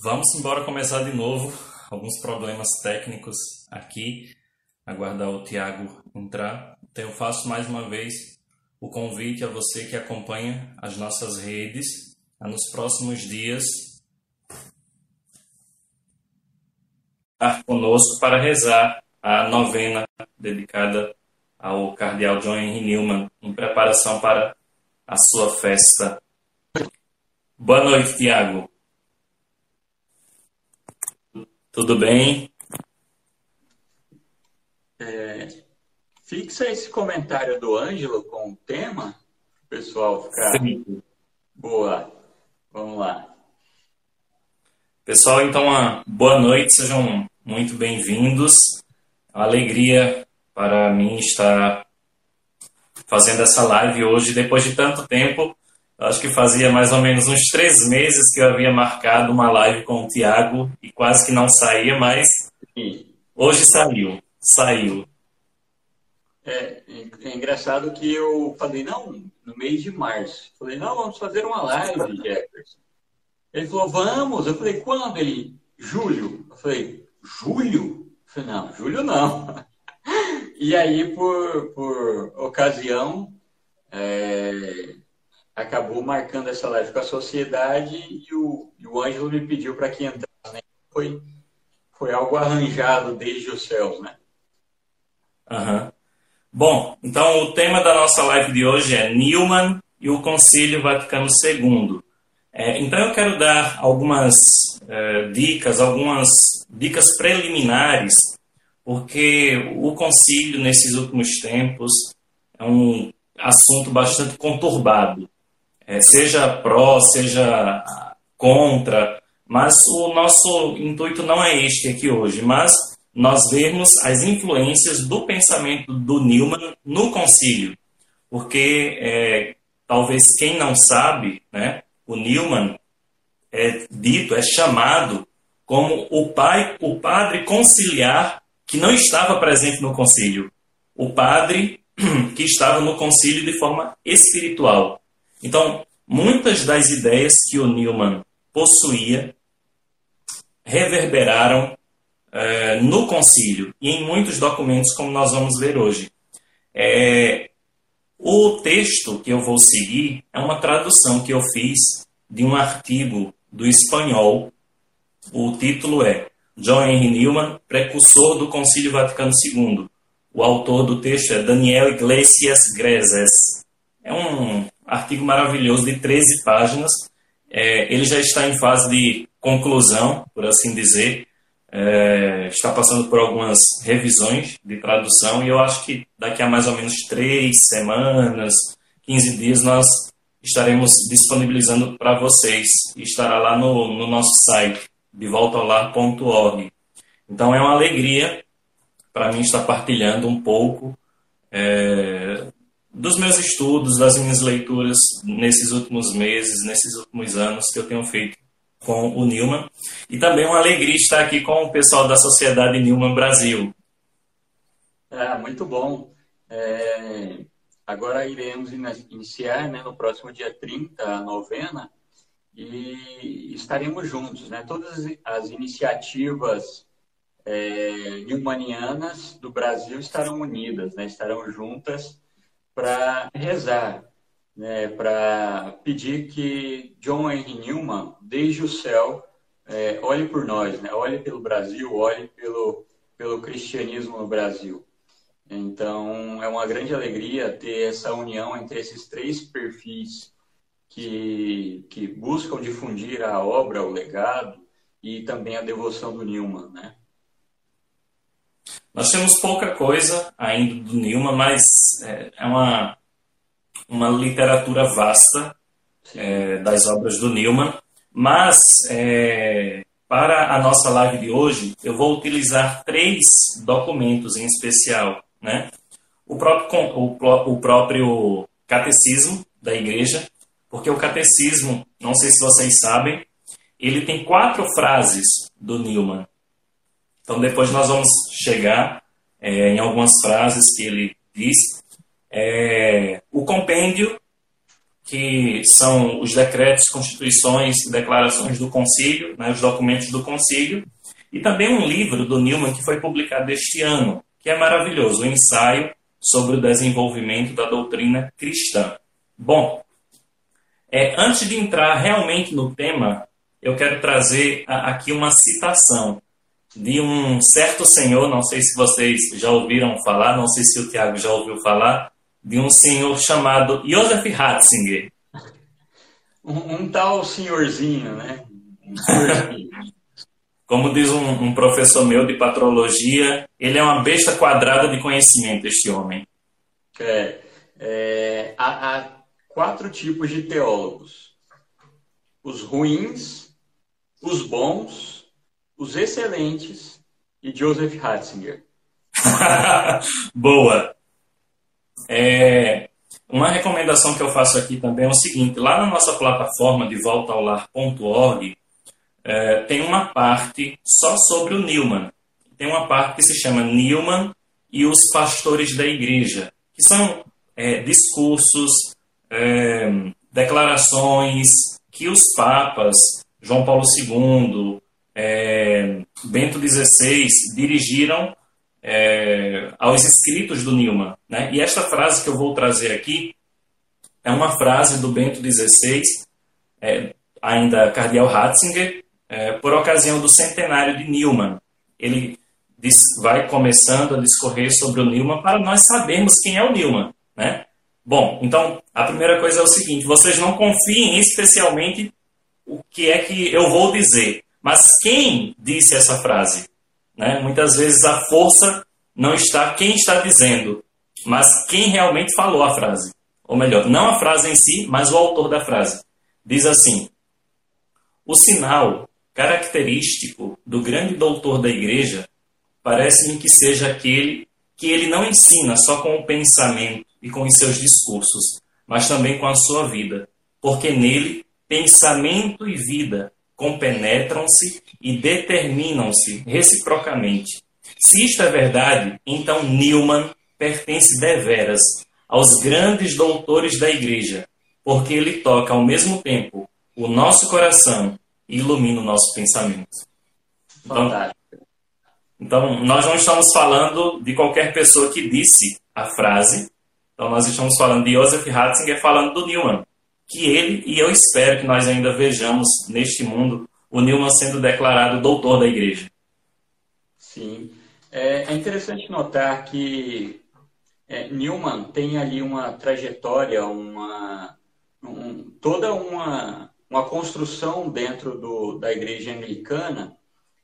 Vamos embora começar de novo. Alguns problemas técnicos aqui. Aguardar o Tiago entrar. Então eu faço mais uma vez o convite a você que acompanha as nossas redes a nos próximos dias estar conosco para rezar a novena dedicada ao cardeal John Henry Newman em preparação para a sua festa. Boa noite, Tiago. Tudo bem? É, fixa esse comentário do Ângelo com o tema, o pessoal ficar. Sim. Boa. Vamos lá. Pessoal, então, uma boa noite, sejam muito bem-vindos. Uma alegria para mim estar fazendo essa live hoje, depois de tanto tempo. Acho que fazia mais ou menos uns três meses que eu havia marcado uma live com o Tiago e quase que não saía, mas hoje saiu. Saiu. É, é, engraçado que eu falei, não, no mês de março. Falei, não, vamos fazer uma live, Jefferson. Ele falou, vamos. Eu falei, quando? Ele, julho. Eu falei, julho? Eu falei, não, julho não. E aí, por, por ocasião, é, acabou marcando essa live com a sociedade e o, e o Ângelo me pediu para que entrasse. Né? Foi, foi algo arranjado desde os céus, né? Uhum. Bom, então o tema da nossa live de hoje é Newman e o Concílio Vaticano II. É, então eu quero dar algumas é, dicas, algumas dicas preliminares, porque o concílio nesses últimos tempos é um assunto bastante conturbado é, seja pró, seja contra, mas o nosso intuito não é este aqui hoje, mas nós vermos as influências do pensamento do Newman no concílio, porque é, talvez quem não sabe, né, o Newman é dito, é chamado como o pai, o padre conciliar que não estava presente no concílio, o padre que estava no concílio de forma espiritual. Então, muitas das ideias que o Newman possuía reverberaram é, no concílio e em muitos documentos, como nós vamos ver hoje. É, o texto que eu vou seguir é uma tradução que eu fiz de um artigo do espanhol. O título é John Henry Newman, precursor do Concílio Vaticano II. O autor do texto é Daniel Iglesias Grezes. É um artigo maravilhoso de 13 páginas. É, ele já está em fase de conclusão, por assim dizer. É, está passando por algumas revisões de tradução e eu acho que daqui a mais ou menos três semanas, 15 dias, nós estaremos disponibilizando para vocês. Estará lá no, no nosso site, devoltaolar.org. Então é uma alegria para mim estar partilhando um pouco é, dos meus estudos, das minhas leituras nesses últimos meses, nesses últimos anos que eu tenho feito com o Newman. E também uma alegria estar aqui com o pessoal da Sociedade Newman Brasil. É, muito bom. É, agora iremos iniciar né, no próximo dia 30 a novena e estaremos juntos. Né? Todas as iniciativas é, newmanianas do Brasil estarão unidas, né? estarão juntas para rezar, né, para pedir que John Henry Newman, desde o céu, é, olhe por nós, né, olhe pelo Brasil, olhe pelo, pelo cristianismo no Brasil. Então, é uma grande alegria ter essa união entre esses três perfis que, que buscam difundir a obra, o legado e também a devoção do Newman, né? Nós temos pouca coisa ainda do Newman, mas é, é uma, uma literatura vasta é, das obras do Newman. Mas, é, para a nossa live de hoje, eu vou utilizar três documentos em especial. Né? O, próprio, o, o próprio catecismo da igreja, porque o catecismo, não sei se vocês sabem, ele tem quatro frases do Newman. Então depois nós vamos chegar é, em algumas frases que ele diz. É, o compêndio, que são os decretos, constituições e declarações do concílio, né, os documentos do concílio, e também um livro do Newman que foi publicado este ano, que é maravilhoso, o um ensaio sobre o desenvolvimento da doutrina cristã. Bom, é, antes de entrar realmente no tema, eu quero trazer a, aqui uma citação de um certo senhor, não sei se vocês já ouviram falar, não sei se o Tiago já ouviu falar, de um senhor chamado Joseph Ratzinger. Um, um tal senhorzinho, né? Um senhorzinho. Como diz um, um, professor meu de patrologia, ele é uma besta quadrada de conhecimento, este homem. É, é, há, há quatro tipos de teólogos: os ruins, os bons, os excelentes e Joseph Ratzinger. Boa! É, uma recomendação que eu faço aqui também é o seguinte: lá na nossa plataforma de voltaolar.org é, tem uma parte só sobre o Newman. Tem uma parte que se chama Newman e os pastores da igreja, que são é, discursos, é, declarações que os papas, João Paulo II, é, Bento XVI, dirigiram é, aos escritos do Newman. Né? E esta frase que eu vou trazer aqui é uma frase do Bento XVI, é, ainda cardeal Ratzinger, é, por ocasião do centenário de Newman. Ele diz, vai começando a discorrer sobre o Newman para nós sabermos quem é o Newman. Né? Bom, então a primeira coisa é o seguinte: vocês não confiem especialmente o que é que eu vou dizer, mas quem disse essa frase? Né? Muitas vezes a força não está quem está dizendo, mas quem realmente falou a frase. Ou melhor, não a frase em si, mas o autor da frase. Diz assim: O sinal característico do grande doutor da igreja parece-me que seja aquele que ele não ensina só com o pensamento e com os seus discursos, mas também com a sua vida, porque nele pensamento e vida compenetram-se e determinam-se reciprocamente. Se isto é verdade, então Newman pertence deveras aos grandes doutores da Igreja, porque ele toca ao mesmo tempo o nosso coração ilumina o nosso pensamento. Então, então, nós não estamos falando de qualquer pessoa que disse a frase. Então, nós estamos falando de Joseph Ratzinger falando do Newman. Que ele, e eu espero que nós ainda vejamos neste mundo, o Newman sendo declarado doutor da igreja. Sim. É, é interessante notar que é, Newman tem ali uma trajetória, uma, um, toda uma uma construção dentro do, da igreja anglicana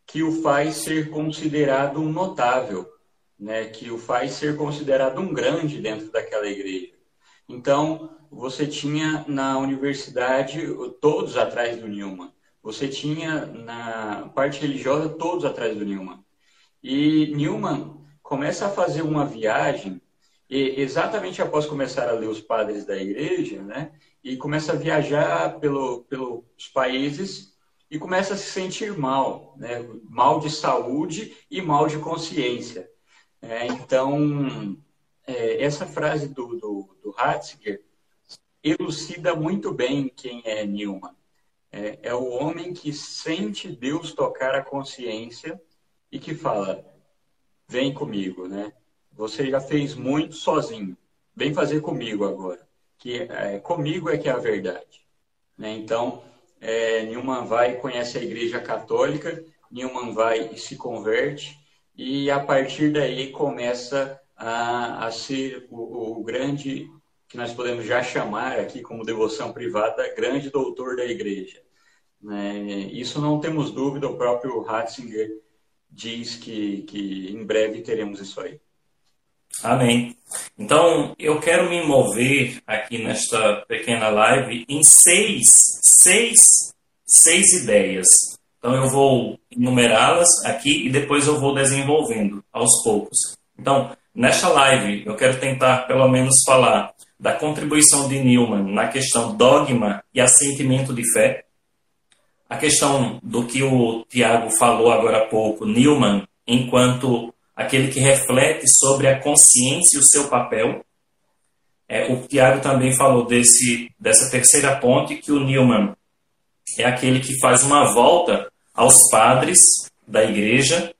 que o faz ser considerado um notável, né? que o faz ser considerado um grande dentro daquela igreja. Então, você tinha na universidade todos atrás do Newman. Você tinha na parte religiosa todos atrás do Newman. E Newman começa a fazer uma viagem, exatamente após começar a ler os padres da igreja, né? e começa a viajar pelo, pelos países e começa a se sentir mal, né? mal de saúde e mal de consciência. É, então, é, essa frase do, do, do elucida muito bem quem é Newman. É, é o homem que sente Deus tocar a consciência e que fala: vem comigo, né? Você já fez muito sozinho, vem fazer comigo agora que é, comigo é que é a verdade. Né? Então, é, Newman vai conhece a Igreja Católica, Newman vai e se converte, e a partir daí começa a, a ser o, o, grande, que nós podemos já chamar aqui como devoção privada, grande doutor da Igreja. Né? Isso não temos dúvida, o próprio Ratzinger diz que, que em breve teremos isso aí. Amém. Então, eu quero me mover aqui nesta pequena live em seis, seis, seis ideias. Então, eu vou enumerá-las aqui e depois eu vou desenvolvendo aos poucos. Então, nesta live, eu quero tentar pelo menos falar da contribuição de Newman na questão dogma e assentimento de fé, a questão do que o Tiago falou agora há pouco, Newman enquanto aquele que reflete sobre a consciência e o seu papel. É, o Tiago também falou desse, dessa terceira ponte, que o Newman é aquele que faz uma volta aos padres da igreja.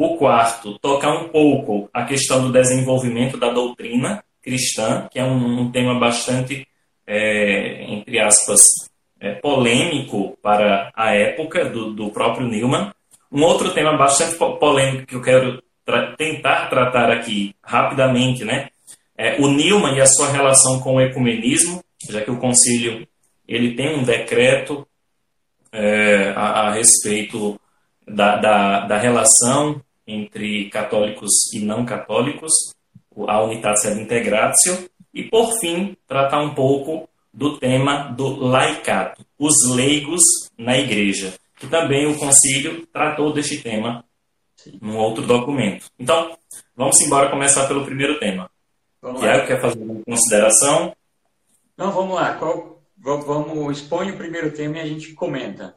O quarto, toca um pouco a questão do desenvolvimento da doutrina cristã, que é um, um tema bastante, é, entre aspas, é, polêmico para a época do, do próprio Newman. Um outro tema bastante polêmico que eu quero tra tentar tratar aqui rapidamente, né? É o Newman e a sua relação com o ecumenismo, já que o concílio ele tem um decreto é, a, a, respeito da, da, da, relação entre católicos e não católicos, a Unitatio ad Integratio, e por fim, tratar um pouco do tema do laicato, os leigos na igreja, que também o concílio tratou deste tema num outro documento. Então, vamos embora começar pelo primeiro tema. Vamos Tiago, quer fazer uma consideração? Não, vamos lá. Qual, vamos, expõe o primeiro tema e a gente comenta.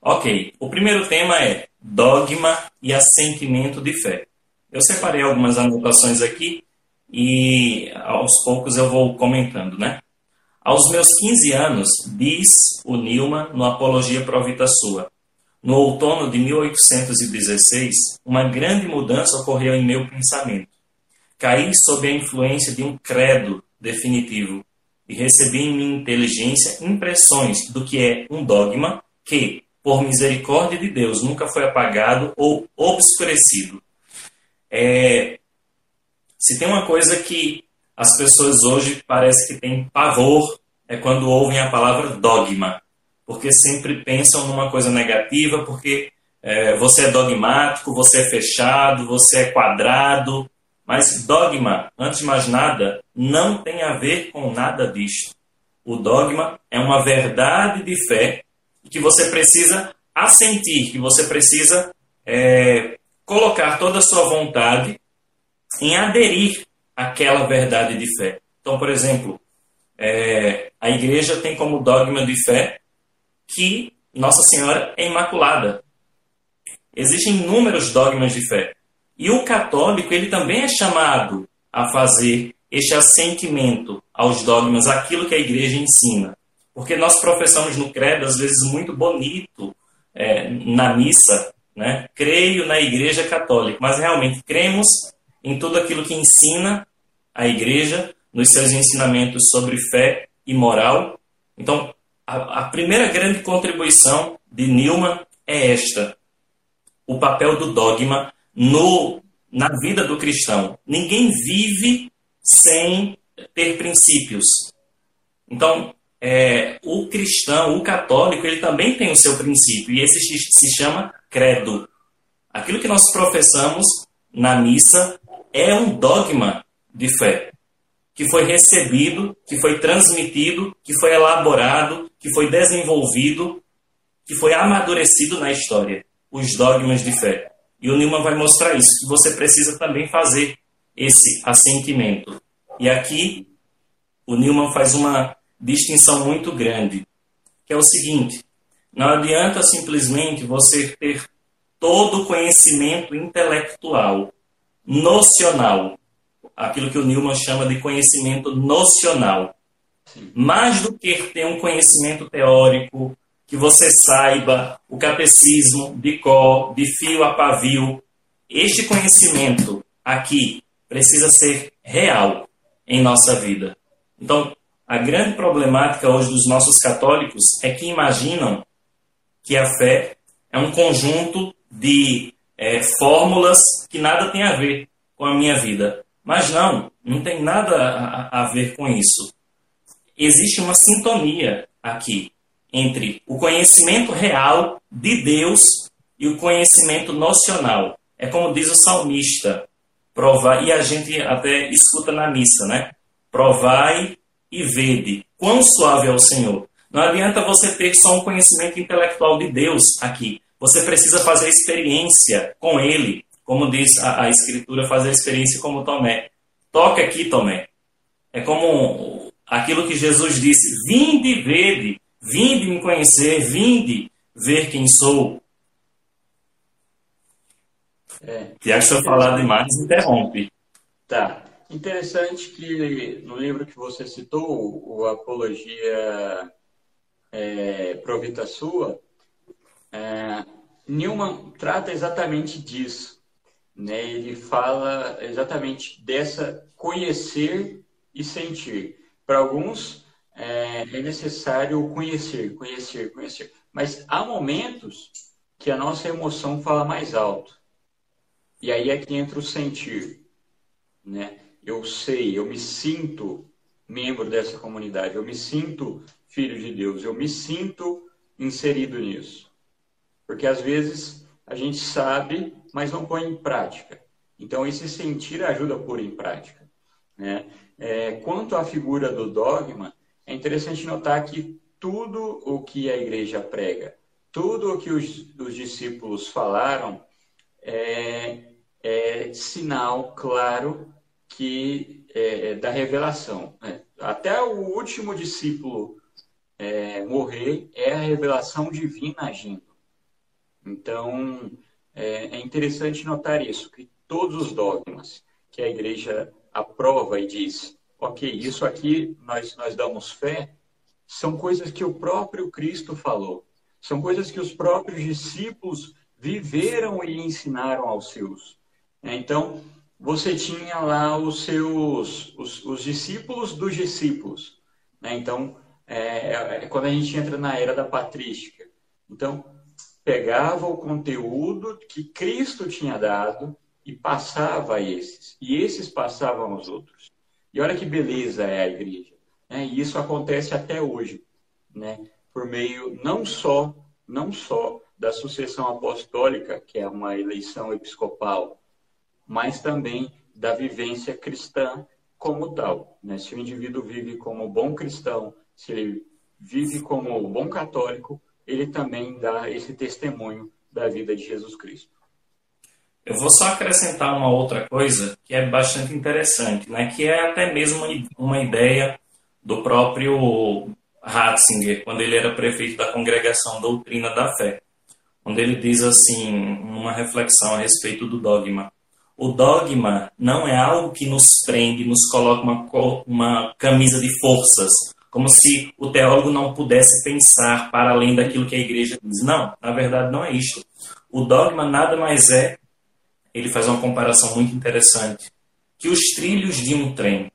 Ok. O primeiro tema é dogma e assentimento de fé. Eu separei algumas anotações aqui e aos poucos eu vou comentando, né? Aos meus 15 anos, diz o Nilma no Apologia Pro Vita Sua, no outono de 1816, uma grande mudança ocorreu em meu pensamento. Caí sob a influência de um credo definitivo e recebi em minha inteligência impressões do que é um dogma que, por misericórdia de Deus, nunca foi apagado ou obscurecido. É, se tem uma coisa que as pessoas hoje parece que têm pavor é quando ouvem a palavra dogma porque sempre pensam numa coisa negativa, porque é, você é dogmático, você é fechado, você é quadrado. Mas dogma, antes de mais nada, não tem a ver com nada disto. O dogma é uma verdade de fé que você precisa assentir, que você precisa é, colocar toda a sua vontade em aderir àquela verdade de fé. Então, por exemplo, é, a igreja tem como dogma de fé que Nossa Senhora é Imaculada. Existem inúmeros dogmas de fé. E o católico, ele também é chamado a fazer este assentimento aos dogmas, aquilo que a igreja ensina. Porque nós professamos no credo, às vezes muito bonito, é, na missa, né? creio na igreja católica, mas realmente cremos em tudo aquilo que ensina a igreja, nos seus ensinamentos sobre fé e moral. Então, a, a primeira grande contribuição de Newman é esta: o papel do dogma no, na vida do cristão. Ninguém vive sem ter princípios. Então, é, o cristão, o católico, ele também tem o seu princípio, e esse se chama credo. Aquilo que nós professamos na missa é um dogma de fé que foi recebido, que foi transmitido, que foi elaborado, que foi desenvolvido, que foi amadurecido na história, os dogmas de fé. E o Newman vai mostrar isso, que você precisa também fazer esse assentimento. E aqui o Newman faz uma distinção muito grande, que é o seguinte: não adianta simplesmente você ter todo o conhecimento intelectual, nocional, aquilo que o Newman chama de conhecimento nocional. Mais do que ter um conhecimento teórico, que você saiba o catecismo de cor, de fio a pavio, este conhecimento aqui precisa ser real em nossa vida. Então, a grande problemática hoje dos nossos católicos é que imaginam que a fé é um conjunto de é, fórmulas que nada tem a ver com a minha vida. Mas não, não tem nada a, a ver com isso. Existe uma sintonia aqui entre o conhecimento real de Deus e o conhecimento nocional. É como diz o salmista, provar, e a gente até escuta na missa, né? Provai e vede quão suave é o Senhor. Não adianta você ter só um conhecimento intelectual de Deus aqui. Você precisa fazer experiência com Ele, como diz a, a Escritura, fazer a experiência como Tomé. Toque aqui, Tomé. É como aquilo que Jesus disse: Vinde vede, vinde me conhecer, vinde ver quem sou. É. Tiago, se eu falar demais, interrompe. Tá. Interessante que no livro que você citou, o Apologia é, Provita Sua, é, Newman trata exatamente disso. Né? Ele fala exatamente dessa conhecer e sentir. Para alguns é, é necessário conhecer, conhecer, conhecer. Mas há momentos que a nossa emoção fala mais alto. E aí é que entra o sentir. Né? Eu sei, eu me sinto membro dessa comunidade, eu me sinto filho de Deus, eu me sinto inserido nisso. Porque às vezes a gente sabe, mas não põe em prática. Então esse sentir ajuda a pôr em prática. Né? É, quanto à figura do dogma, é interessante notar que tudo o que a igreja prega, tudo o que os, os discípulos falaram, é, é, sinal claro que é, da revelação. Né? Até o último discípulo é, morrer é a revelação divina agindo. Então, é, é interessante notar isso, que todos os dogmas que a igreja aprova e diz, ok, isso aqui nós, nós damos fé, são coisas que o próprio Cristo falou, são coisas que os próprios discípulos viveram e ensinaram aos seus. Então, você tinha lá os seus, os, os discípulos dos discípulos. Né? Então, é, é, quando a gente entra na era da patrística. Então, pegava o conteúdo que Cristo tinha dado e passava a esses, e esses passavam aos outros. E olha que beleza é a igreja. Né? E isso acontece até hoje, né? por meio não só, não só da sucessão apostólica, que é uma eleição episcopal, mas também da vivência cristã como tal. Né? Se o indivíduo vive como bom cristão, se ele vive como bom católico, ele também dá esse testemunho da vida de Jesus Cristo. Eu vou só acrescentar uma outra coisa que é bastante interessante, né? que é até mesmo uma ideia do próprio Ratzinger, quando ele era prefeito da Congregação Doutrina da Fé, onde ele diz assim, numa reflexão a respeito do dogma. O dogma não é algo que nos prende, nos coloca uma, uma camisa de forças, como se o teólogo não pudesse pensar para além daquilo que a igreja diz. Não, na verdade não é isto. O dogma nada mais é, ele faz uma comparação muito interessante, que os trilhos de um trem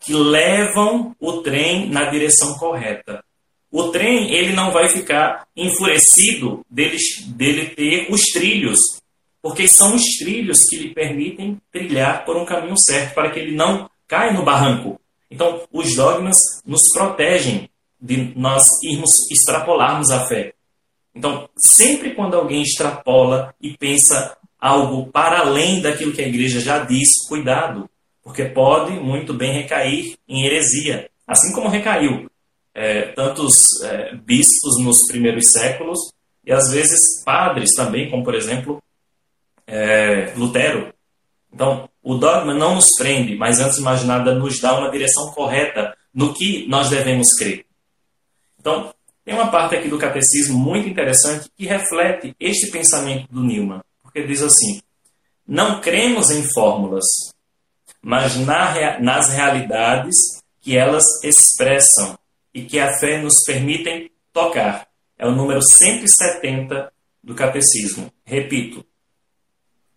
que levam o trem na direção correta. O trem ele não vai ficar enfurecido dele, dele ter os trilhos, porque são os trilhos que lhe permitem trilhar por um caminho certo para que ele não caia no barranco. Então, os dogmas nos protegem de nós irmos extrapolarmos a fé. Então, sempre quando alguém extrapola e pensa algo para além daquilo que a igreja já diz, cuidado, porque pode muito bem recair em heresia, assim como recaiu é, tantos é, bispos nos primeiros séculos e às vezes padres também, como por exemplo é, Lutero. Então, o dogma não nos prende, mas antes de mais nada nos dá uma direção correta no que nós devemos crer. Então, tem uma parte aqui do catecismo muito interessante que reflete este pensamento do Newman, porque diz assim: não cremos em fórmulas, mas na, nas realidades que elas expressam e que a fé nos permitem tocar. É o número 170 do catecismo. Repito,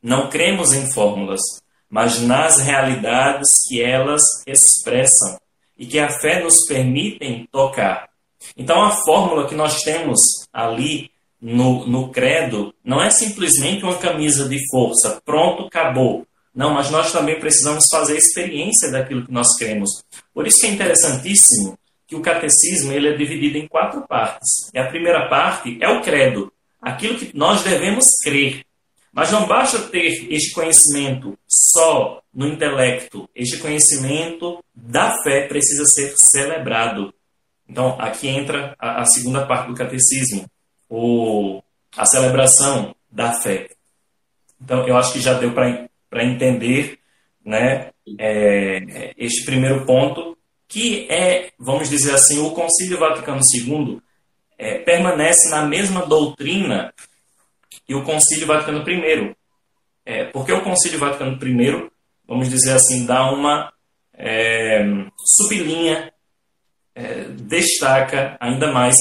não cremos em fórmulas, mas nas realidades que elas expressam e que a fé nos permitem tocar. Então, a fórmula que nós temos ali no, no credo não é simplesmente uma camisa de força, pronto, acabou. Não, mas nós também precisamos fazer a experiência daquilo que nós cremos. Por isso é interessantíssimo que o catecismo ele é dividido em quatro partes. E a primeira parte é o credo, aquilo que nós devemos crer. Mas não basta ter este conhecimento só no intelecto. Este conhecimento da fé precisa ser celebrado. Então, aqui entra a, a segunda parte do catecismo, o, a celebração da fé. Então, eu acho que já deu para entender né, é, este primeiro ponto, que é, vamos dizer assim, o Concílio Vaticano II é, permanece na mesma doutrina e o Concílio Vaticano I. É, porque o Concílio Vaticano I vamos dizer assim, dá uma é, sublinha, é, destaca ainda mais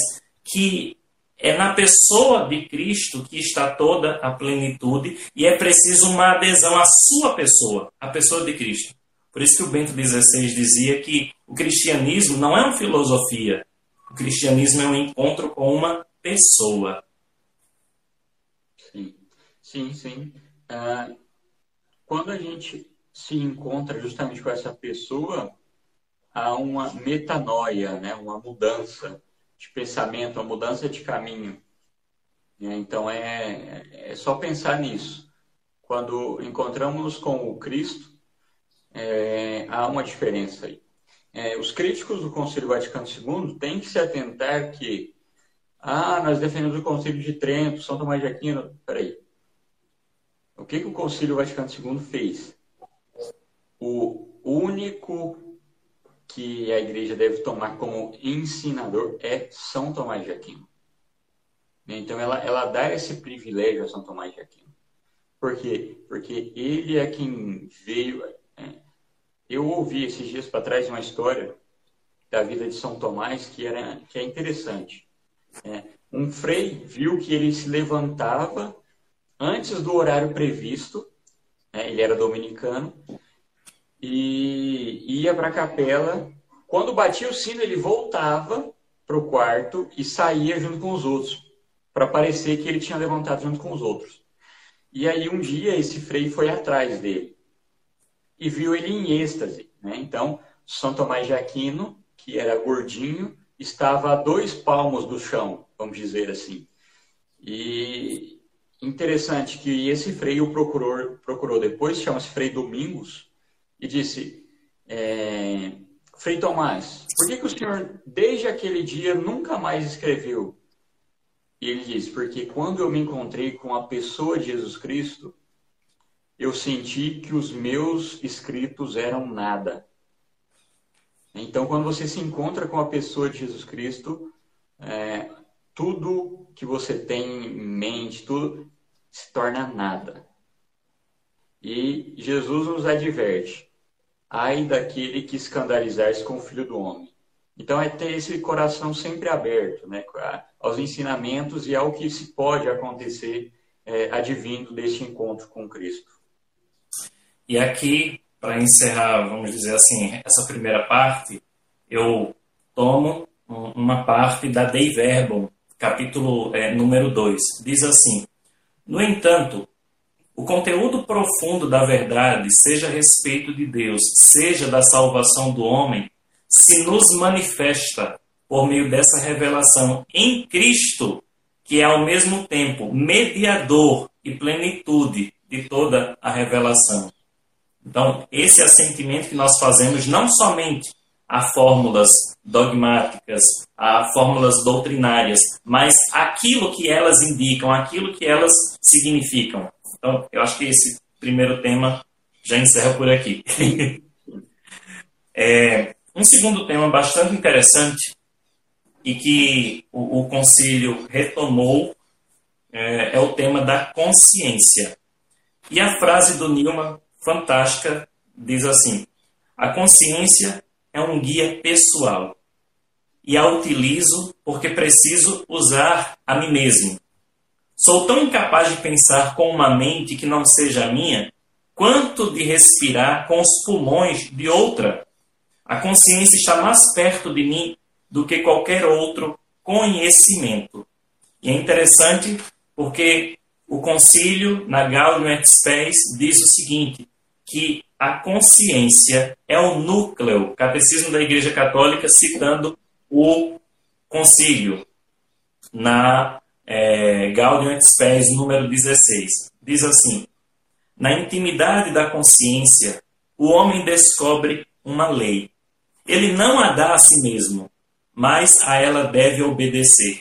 que é na pessoa de Cristo que está toda a plenitude e é preciso uma adesão à sua pessoa, a pessoa de Cristo. Por isso que o Bento XVI dizia que o cristianismo não é uma filosofia, o cristianismo é um encontro com uma pessoa. Sim, sim. Uh, quando a gente se encontra justamente com essa pessoa, há uma metanoia, né? uma mudança de pensamento, uma mudança de caminho. Então é, é só pensar nisso. Quando encontramos com o Cristo, é, há uma diferença aí. É, os críticos do Concílio Vaticano II têm que se atentar que, ah, nós defendemos o Concílio de Trento, São Tomás de Aquino. Peraí. O que, que o Concílio Vaticano II fez? O único que a igreja deve tomar como ensinador é São Tomás de Aquino. Então, ela, ela dá esse privilégio a São Tomás de Aquino. Por quê? Porque ele é quem veio. É, eu ouvi esses dias para trás uma história da vida de São Tomás que, era, que é interessante. É, um frei viu que ele se levantava antes do horário previsto, né, ele era dominicano, e ia para a capela. Quando batia o sino, ele voltava para o quarto e saía junto com os outros, para parecer que ele tinha levantado junto com os outros. E aí um dia esse frei foi atrás dele e viu ele em êxtase. Né? Então, São Tomás de Aquino, que era gordinho, estava a dois palmos do chão, vamos dizer assim. E interessante que esse frei o procurou, procurou depois, chama-se Frei Domingos, e disse: é, Frei Tomás, por que, que o senhor, desde aquele dia, nunca mais escreveu? E ele disse: Porque quando eu me encontrei com a pessoa de Jesus Cristo, eu senti que os meus escritos eram nada. Então, quando você se encontra com a pessoa de Jesus Cristo, é, tudo que você tem em mente, tudo se torna nada. E Jesus nos adverte: ai daquele que escandalizar-se com o filho do homem. Então é ter esse coração sempre aberto né, aos ensinamentos e ao que se pode acontecer é, advindo deste encontro com Cristo. E aqui, para encerrar, vamos dizer assim, essa primeira parte, eu tomo uma parte da Dei Verbum, capítulo é, número 2. Diz assim: No entanto, o conteúdo profundo da verdade, seja a respeito de Deus, seja da salvação do homem, se nos manifesta por meio dessa revelação em Cristo, que é ao mesmo tempo mediador e plenitude de toda a revelação. Então, esse assentimento que nós fazemos não somente a fórmulas dogmáticas, a fórmulas doutrinárias, mas aquilo que elas indicam, aquilo que elas significam. Então, eu acho que esse primeiro tema já encerra por aqui. é, um segundo tema bastante interessante e que o, o concílio retomou é, é, o tema da consciência. E a frase do Newman, fantástica, diz assim: A consciência é um guia pessoal e a utilizo porque preciso usar a mim mesmo Sou tão incapaz de pensar com uma mente que não seja a minha, quanto de respirar com os pulmões de outra. A consciência está mais perto de mim do que qualquer outro conhecimento. E é interessante porque o concílio na Gaudium et Spes diz o seguinte, que a consciência é o núcleo, catecismo da Igreja Católica citando o concílio na é, Gaudium et Spes, número 16. Diz assim: Na intimidade da consciência, o homem descobre uma lei. Ele não a dá a si mesmo, mas a ela deve obedecer,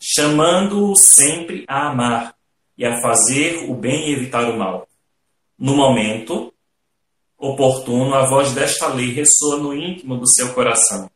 chamando-o sempre a amar e a fazer o bem e evitar o mal. No momento oportuno, a voz desta lei ressoa no íntimo do seu coração.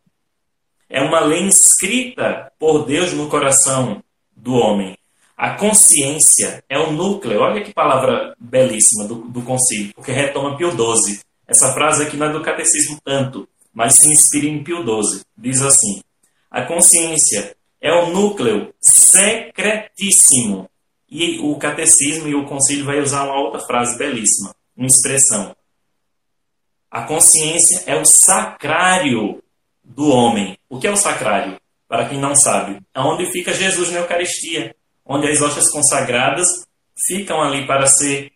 É uma lei inscrita por Deus no coração, do homem, A consciência é o núcleo, olha que palavra belíssima do, do concílio, porque retoma Pio XII. Essa frase aqui não é do catecismo tanto, mas se inspira em Pio XII. Diz assim: A consciência é o núcleo secretíssimo. E o catecismo e o concílio vai usar uma outra frase belíssima, uma expressão. A consciência é o sacrário do homem. O que é o sacrário? Para quem não sabe, é onde fica Jesus na Eucaristia onde as hóstias consagradas ficam ali para ser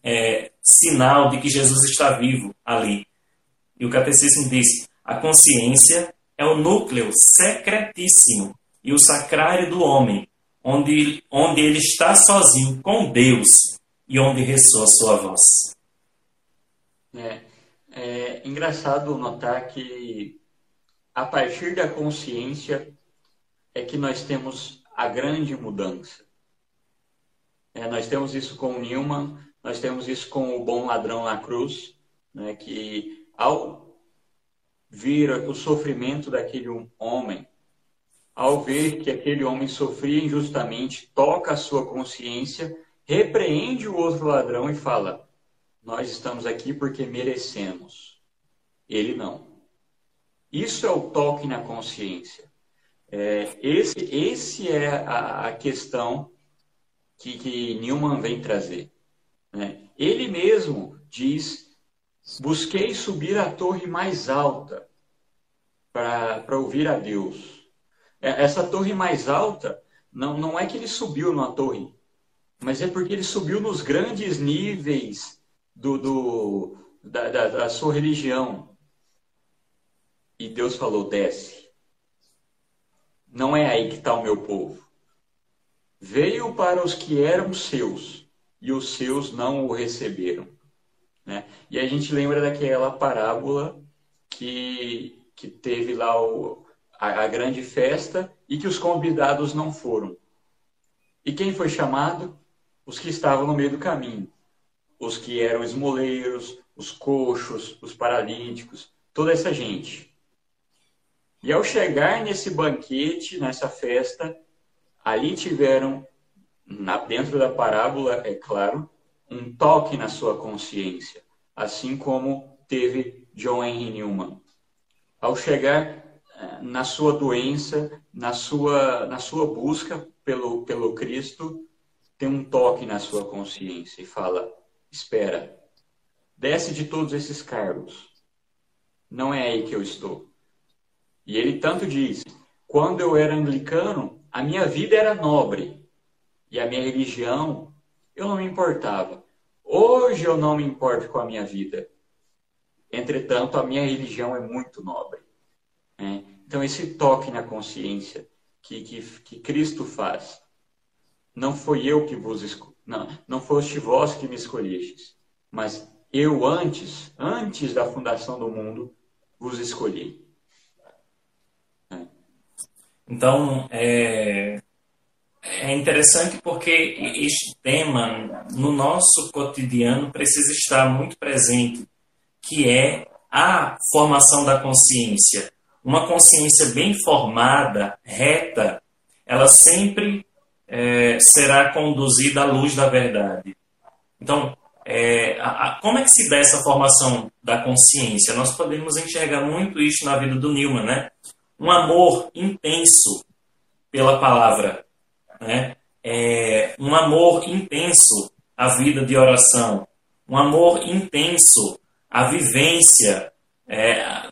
é, sinal de que Jesus está vivo ali. E o catecismo diz: a consciência é o núcleo secretíssimo e o sacrário do homem, onde, onde ele está sozinho com Deus e onde ressoa sua voz. É, é engraçado notar que a partir da consciência é que nós temos a grande mudança. É, nós temos isso com o Newman, nós temos isso com o bom ladrão na cruz, né, que ao ver o sofrimento daquele homem, ao ver que aquele homem sofria injustamente, toca a sua consciência, repreende o outro ladrão e fala: Nós estamos aqui porque merecemos. Ele não. Isso é o toque na consciência. É, esse, esse é a, a questão que, que, Newman vem trazer. Né? Ele mesmo diz: busquei subir a torre mais alta para ouvir a Deus. É, essa torre mais alta não, não é que ele subiu numa torre, mas é porque ele subiu nos grandes níveis do, do da, da, da sua religião. E Deus falou: desce. Não é aí que está o meu povo. Veio para os que eram seus, e os seus não o receberam. Né? E a gente lembra daquela parábola que, que teve lá o, a, a grande festa e que os convidados não foram. E quem foi chamado? Os que estavam no meio do caminho. Os que eram esmoleiros, os coxos, os paralíticos, toda essa gente. E ao chegar nesse banquete, nessa festa, ali tiveram, dentro da parábola, é claro, um toque na sua consciência, assim como teve John Henry Newman. Ao chegar eh, na sua doença, na sua, na sua busca pelo, pelo Cristo, tem um toque na sua consciência e fala: Espera, desce de todos esses cargos. Não é aí que eu estou. E ele tanto diz: quando eu era anglicano, a minha vida era nobre e a minha religião, eu não me importava. Hoje eu não me importo com a minha vida. Entretanto, a minha religião é muito nobre. Né? Então, esse toque na consciência que, que, que Cristo faz, não foi eu que vos escolhi, não, não foste vós que me escolhestes, mas eu antes, antes da fundação do mundo, vos escolhi. Então, é, é interessante porque este tema, no nosso cotidiano, precisa estar muito presente, que é a formação da consciência. Uma consciência bem formada, reta, ela sempre é, será conduzida à luz da verdade. Então, é, a, a, como é que se dá essa formação da consciência? Nós podemos enxergar muito isso na vida do Newman, né? um amor intenso pela palavra, né? É, um amor intenso à vida de oração, um amor intenso à vivência é,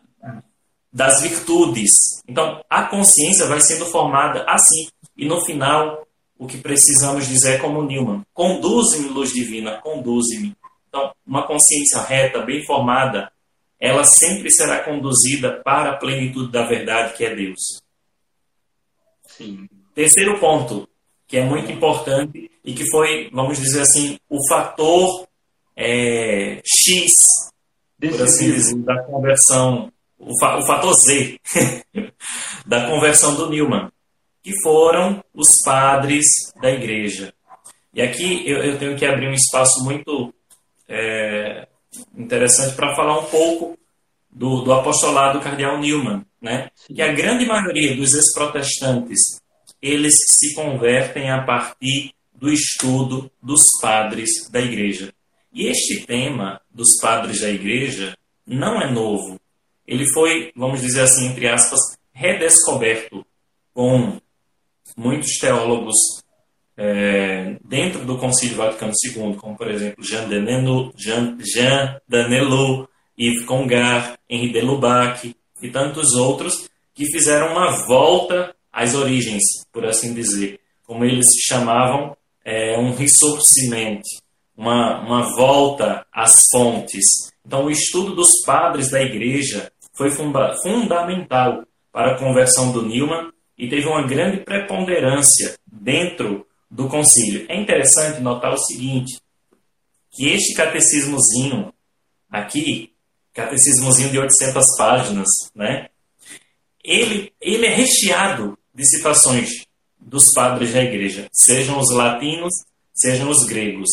das virtudes. Então, a consciência vai sendo formada assim. E no final, o que precisamos dizer é como Newman: conduze-me, luz divina, conduze-me. Então, uma consciência reta, bem formada, ela sempre será conduzida para a plenitude da verdade que é Deus. Sim. Terceiro ponto, que é muito importante e que foi, vamos dizer assim, o fator é, X, por assim dizer, da conversão, o, fa o fator Z da conversão do Newman, que foram os padres da igreja. E aqui eu, eu tenho que abrir um espaço muito é, interessante para falar um pouco do, do apostolado do cardeal Newman, né? que a grande maioria dos ex-protestantes eles se convertem a partir do estudo dos padres da igreja. E este tema dos padres da igreja não é novo. Ele foi, vamos dizer assim, entre aspas, redescoberto com muitos teólogos é, dentro do Concílio Vaticano II, como por exemplo Jean Danelou, Jean, Jean Yves Congar, Henri de Lubac e tantos outros que fizeram uma volta às origens, por assim dizer, como eles chamavam, é, um ressurgimento, uma, uma volta às fontes. Então, o estudo dos padres da igreja foi funda fundamental para a conversão do Newman e teve uma grande preponderância dentro do concílio. É interessante notar o seguinte, que este catecismozinho aqui, catecismozinho de 800 páginas, né? Ele, ele é recheado de citações dos padres da igreja, sejam os latinos, sejam os gregos.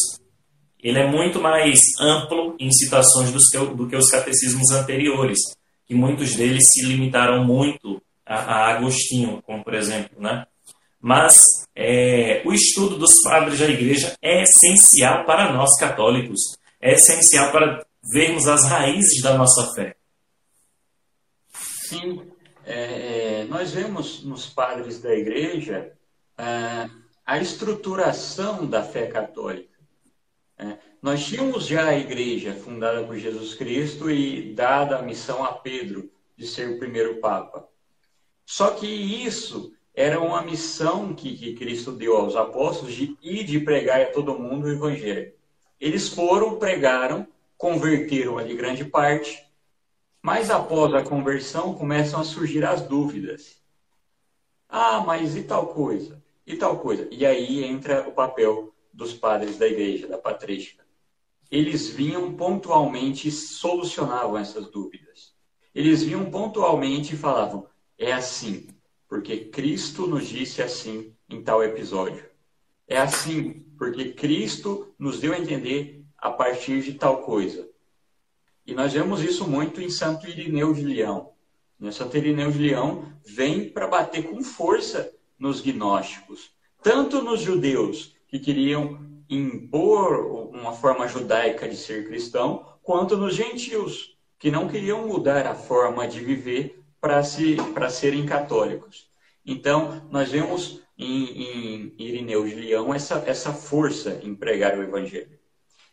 Ele é muito mais amplo em citações do que, do que os catecismos anteriores, que muitos deles se limitaram muito a, a Agostinho, como por exemplo, né? Mas é, o estudo dos padres da igreja é essencial para nós católicos, é essencial para vermos as raízes da nossa fé. Sim, é, é nós vemos nos padres da igreja é, a estruturação da fé católica. É, nós tínhamos já a igreja fundada por Jesus Cristo e dada a missão a Pedro de ser o primeiro Papa. Só que isso era uma missão que, que Cristo deu aos apóstolos de ir de pregar a todo mundo o evangelho. Eles foram, pregaram, converteram ali grande parte, mas após a conversão começam a surgir as dúvidas. Ah, mas e tal coisa? E tal coisa? E aí entra o papel dos padres da igreja, da patrística. Eles vinham pontualmente e solucionavam essas dúvidas. Eles vinham pontualmente e falavam: é assim, porque Cristo nos disse assim em tal episódio. É assim, porque Cristo nos deu a entender a partir de tal coisa. E nós vemos isso muito em Santo Irineu de Leão. Né, Santo Irineu de Leão vem para bater com força nos gnósticos, tanto nos judeus que queriam impor uma forma judaica de ser cristão, quanto nos gentios que não queriam mudar a forma de viver para se, serem católicos. Então, nós vemos em, em Irineu de Leão essa, essa força em pregar o Evangelho.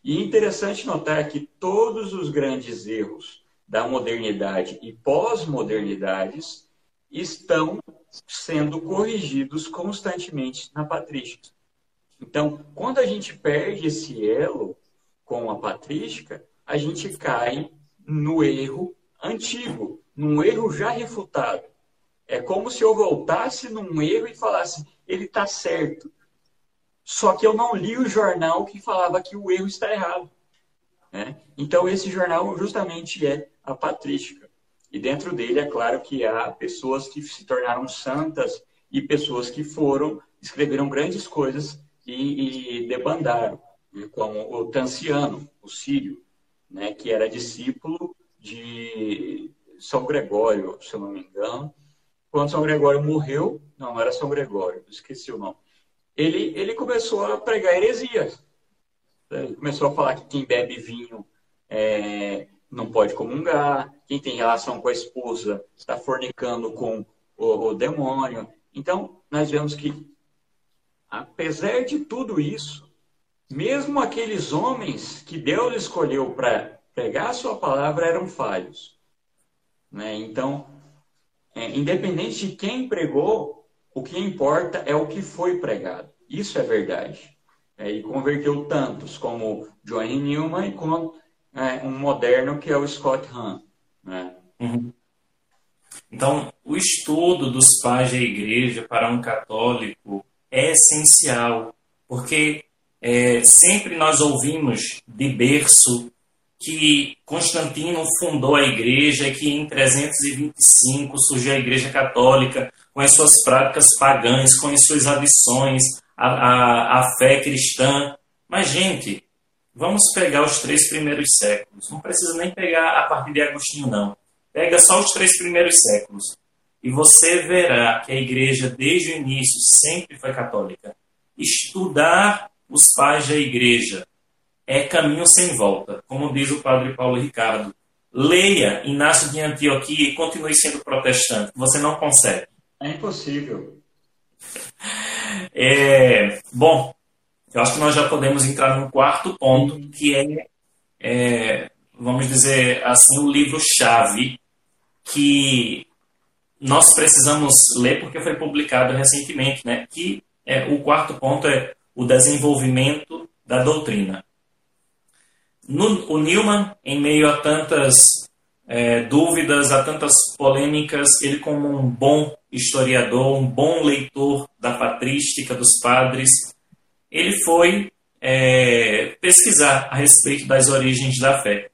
E é interessante notar que todos os grandes erros da modernidade e pós-modernidades estão sendo corrigidos constantemente na patrística. Então, quando a gente perde esse elo com a patrística, a gente cai no erro antigo, num erro já refutado. É como se eu voltasse num erro e falasse, ele está certo. Só que eu não li o jornal que falava que o erro está errado. Né? Então, esse jornal justamente é a patrística. E dentro dele, é claro que há pessoas que se tornaram santas e pessoas que foram, escreveram grandes coisas e, e debandaram, né? como o Tanciano, o sírio, né? que era discípulo de são Gregório, se eu não me engano. Quando São Gregório morreu, não, era São Gregório, esqueci o nome. Ele, ele começou a pregar heresias. Ele começou a falar que quem bebe vinho é, não pode comungar, quem tem relação com a esposa está fornicando com o, o demônio. Então, nós vemos que, apesar de tudo isso, mesmo aqueles homens que Deus escolheu para pregar a sua palavra eram falhos. Né? Então, é, independente de quem pregou, o que importa é o que foi pregado. Isso é verdade. É, e converteu tantos como Johnny Newman e como é, um moderno que é o Scott Hahn. Né? Uhum. Então, o estudo dos pais da igreja para um católico é essencial, porque é, sempre nós ouvimos de berço que Constantino fundou a igreja e que em 325 surgiu a igreja católica com as suas práticas pagãs, com as suas adições à, à, à fé cristã. Mas, gente, vamos pegar os três primeiros séculos. Não precisa nem pegar a partir de Agostinho, não. Pega só os três primeiros séculos. e você verá que a igreja, desde o início, sempre foi católica. Estudar os pais da igreja é caminho sem volta, como diz o padre Paulo Ricardo. Leia Inácio de Antioquia e continue sendo protestante. Você não consegue. É impossível. É, bom, eu acho que nós já podemos entrar no quarto ponto, que é, é vamos dizer assim, o livro-chave que nós precisamos ler porque foi publicado recentemente, né? Que é, o quarto ponto é o desenvolvimento da doutrina. O Newman, em meio a tantas é, dúvidas, a tantas polêmicas, ele como um bom historiador, um bom leitor da patrística dos padres, ele foi é, pesquisar a respeito das origens da fé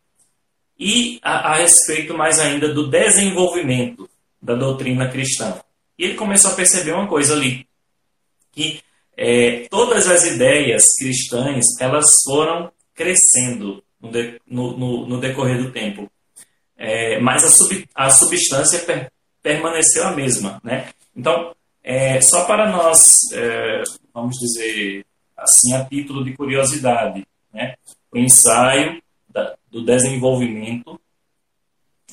e a, a respeito mais ainda do desenvolvimento da doutrina cristã. E ele começou a perceber uma coisa ali, que é, todas as ideias cristãs elas foram crescendo no, no, no decorrer do tempo, é, mas a, sub, a substância per, permaneceu a mesma, né? Então, é, só para nós, é, vamos dizer assim, a título de curiosidade, né? O ensaio da, do desenvolvimento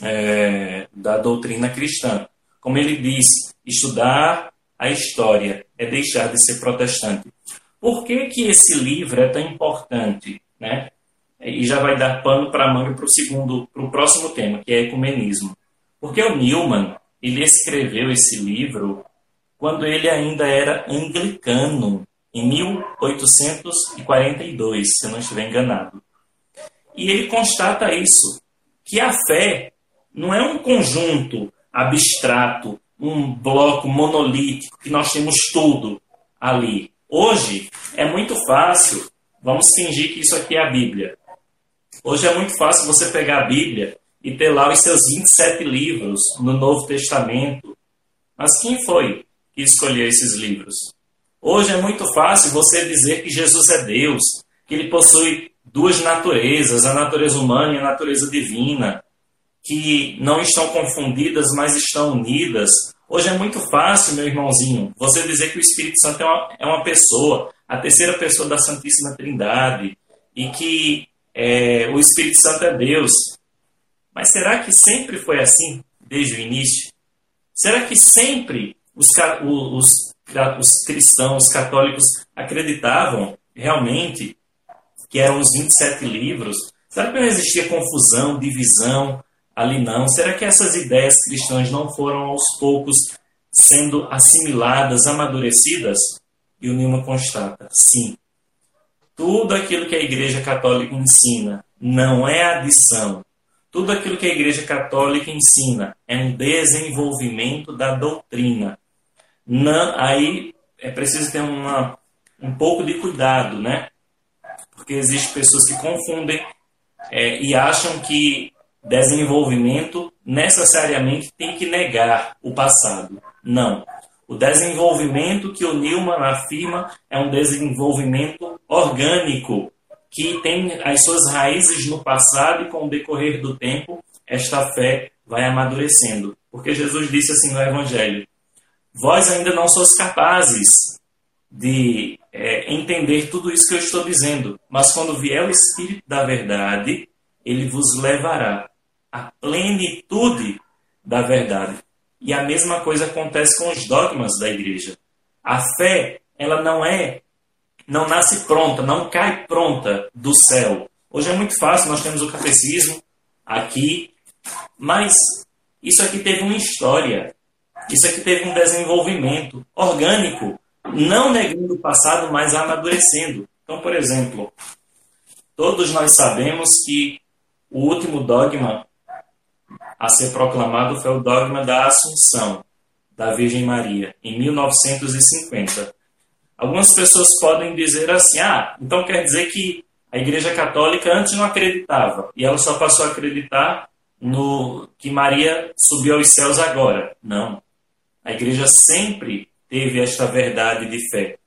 é, da doutrina cristã. Como ele diz, estudar a história é deixar de ser protestante. Por que, que esse livro é tão importante? Né? E já vai dar pano para a manga para o segundo, para o próximo tema, que é ecumenismo. Porque o Newman, ele escreveu esse livro quando ele ainda era anglicano, em 1842, se não estiver enganado. E ele constata isso, que a fé não é um conjunto abstrato, um bloco monolítico, que nós temos tudo ali. Hoje é muito fácil, vamos fingir que isso aqui é a Bíblia. Hoje é muito fácil você pegar a Bíblia e ter lá os seus 27 livros no Novo Testamento. Mas quem foi que escolheu esses livros? Hoje é muito fácil você dizer que Jesus é Deus, que ele possui duas naturezas, a natureza humana e a natureza divina, que não estão confundidas, mas estão unidas. Hoje é muito fácil, meu irmãozinho, você dizer que o Espírito Santo é uma, é uma pessoa, a terceira pessoa da Santíssima Trindade, e que é, o Espírito Santo é Deus. Mas será que sempre foi assim, desde o início? Será que sempre os, os, os cristãos católicos acreditavam realmente que eram os 27 livros? Será que não existia confusão, divisão, ali não? Será que essas ideias cristãs não foram aos poucos sendo assimiladas, amadurecidas? E o Newman constata: sim. Tudo aquilo que a Igreja Católica ensina não é adição. Tudo aquilo que a Igreja Católica ensina é um desenvolvimento da doutrina. Não, aí é preciso ter uma, um pouco de cuidado, né? Porque existem pessoas que confundem é, e acham que desenvolvimento necessariamente tem que negar o passado. Não. O desenvolvimento que o Newman afirma é um desenvolvimento orgânico, que tem as suas raízes no passado e com o decorrer do tempo, esta fé vai amadurecendo. Porque Jesus disse assim no Evangelho: Vós ainda não sois capazes de é, entender tudo isso que eu estou dizendo, mas quando vier o Espírito da Verdade, ele vos levará a plenitude da verdade. E a mesma coisa acontece com os dogmas da igreja. A fé, ela não é, não nasce pronta, não cai pronta do céu. Hoje é muito fácil, nós temos o catecismo aqui, mas isso aqui teve uma história, isso aqui teve um desenvolvimento orgânico, não negando o passado, mas amadurecendo. Então, por exemplo, todos nós sabemos que o último dogma a ser proclamado foi o dogma da Assunção da Virgem Maria, em 1950. Algumas pessoas podem dizer assim: ah, então quer dizer que a Igreja Católica antes não acreditava e ela só passou a acreditar no que Maria subiu aos céus agora. Não. A Igreja sempre teve esta verdade de fé.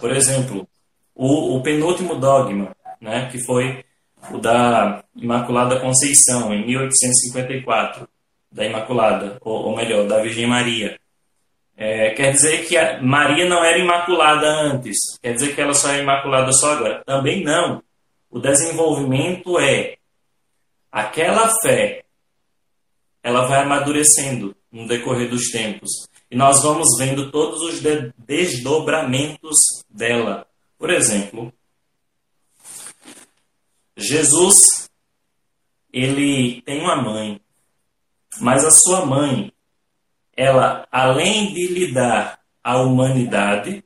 Por exemplo, o, o penúltimo dogma, né, que foi o da Imaculada Conceição, em 1854. da Imaculada, ou, ou melhor, da Virgem Maria. É, quer dizer que Maria não era imaculada antes, quer dizer que ela só é imaculada só agora. Também não. O desenvolvimento é aquela fé, ela vai amadurecendo no decorrer dos tempos. E nós vamos vendo todos os desdobramentos dela. Por exemplo, Jesus, ele tem uma mãe, mas a sua mãe, ela, além de lhe dar a humanidade,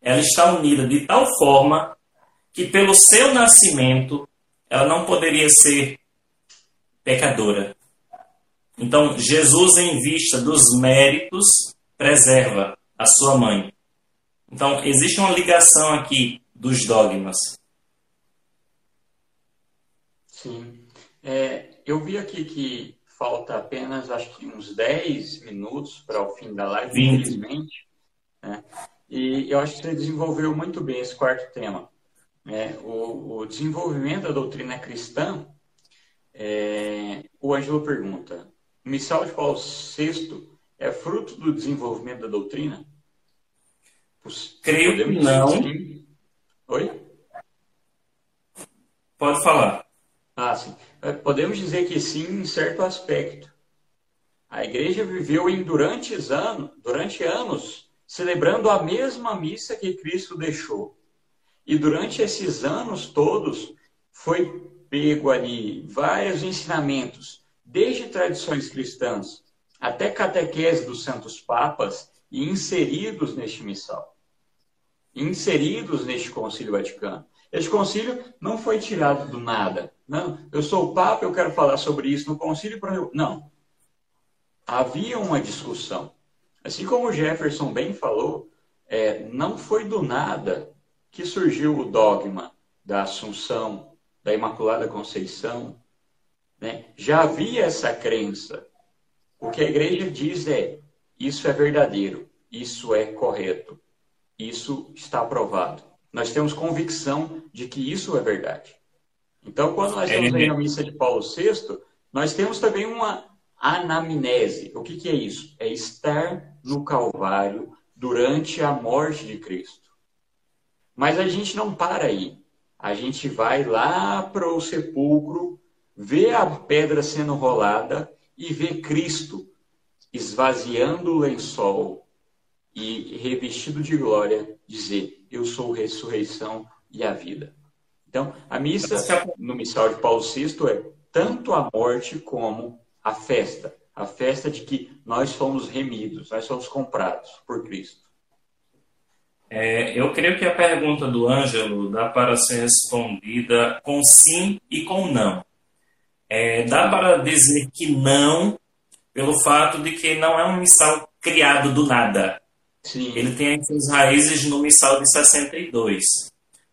ela está unida de tal forma que pelo seu nascimento ela não poderia ser pecadora. Então, Jesus, em vista dos méritos, preserva a sua mãe. Então, existe uma ligação aqui dos dogmas. Sim. É, eu vi aqui que falta apenas, acho que uns 10 minutos para o fim da live, 20. infelizmente. Né? E eu acho que você desenvolveu muito bem esse quarto tema. É, o, o, desenvolvimento da doutrina cristã, é, o Ângelo pergunta, o missal de Paulo VI é fruto do desenvolvimento da doutrina? Creio que não. Oi? Pode falar. Ah, sim. É, podemos dizer que sim, em certo aspecto. A igreja viveu em durante anos, durante anos celebrando a mesma missa que Cristo deixou. E durante esses anos todos foi pego ali vários ensinamentos, desde tradições cristãs até catequese dos santos papas e inseridos neste missal, inseridos neste concílio vaticano. Este concílio não foi tirado do nada. Não, eu sou o Papa, eu quero falar sobre isso no concílio. Para Não. Havia uma discussão. Assim como Jefferson bem falou, é, não foi do nada que surgiu o dogma da Assunção, da Imaculada Conceição. Né? Já havia essa crença. O que a igreja diz é: isso é verdadeiro, isso é correto, isso está aprovado nós temos convicção de que isso é verdade. Então, quando nós estamos aí na missa de Paulo VI, nós temos também uma anamnese. O que, que é isso? É estar no Calvário durante a morte de Cristo. Mas a gente não para aí. A gente vai lá para o sepulcro, vê a pedra sendo rolada e vê Cristo esvaziando o lençol e revestido de glória, dizer: eu sou a ressurreição e a vida. Então, a missa no missal de Paulo VI é tanto a morte como a festa. A festa de que nós fomos remidos, nós somos comprados por Cristo. É, eu creio que a pergunta do Ângelo dá para ser respondida com sim e com não. É, dá para dizer que não, pelo fato de que não é um missal criado do nada. Sim. Ele tem suas raízes no missal de 62.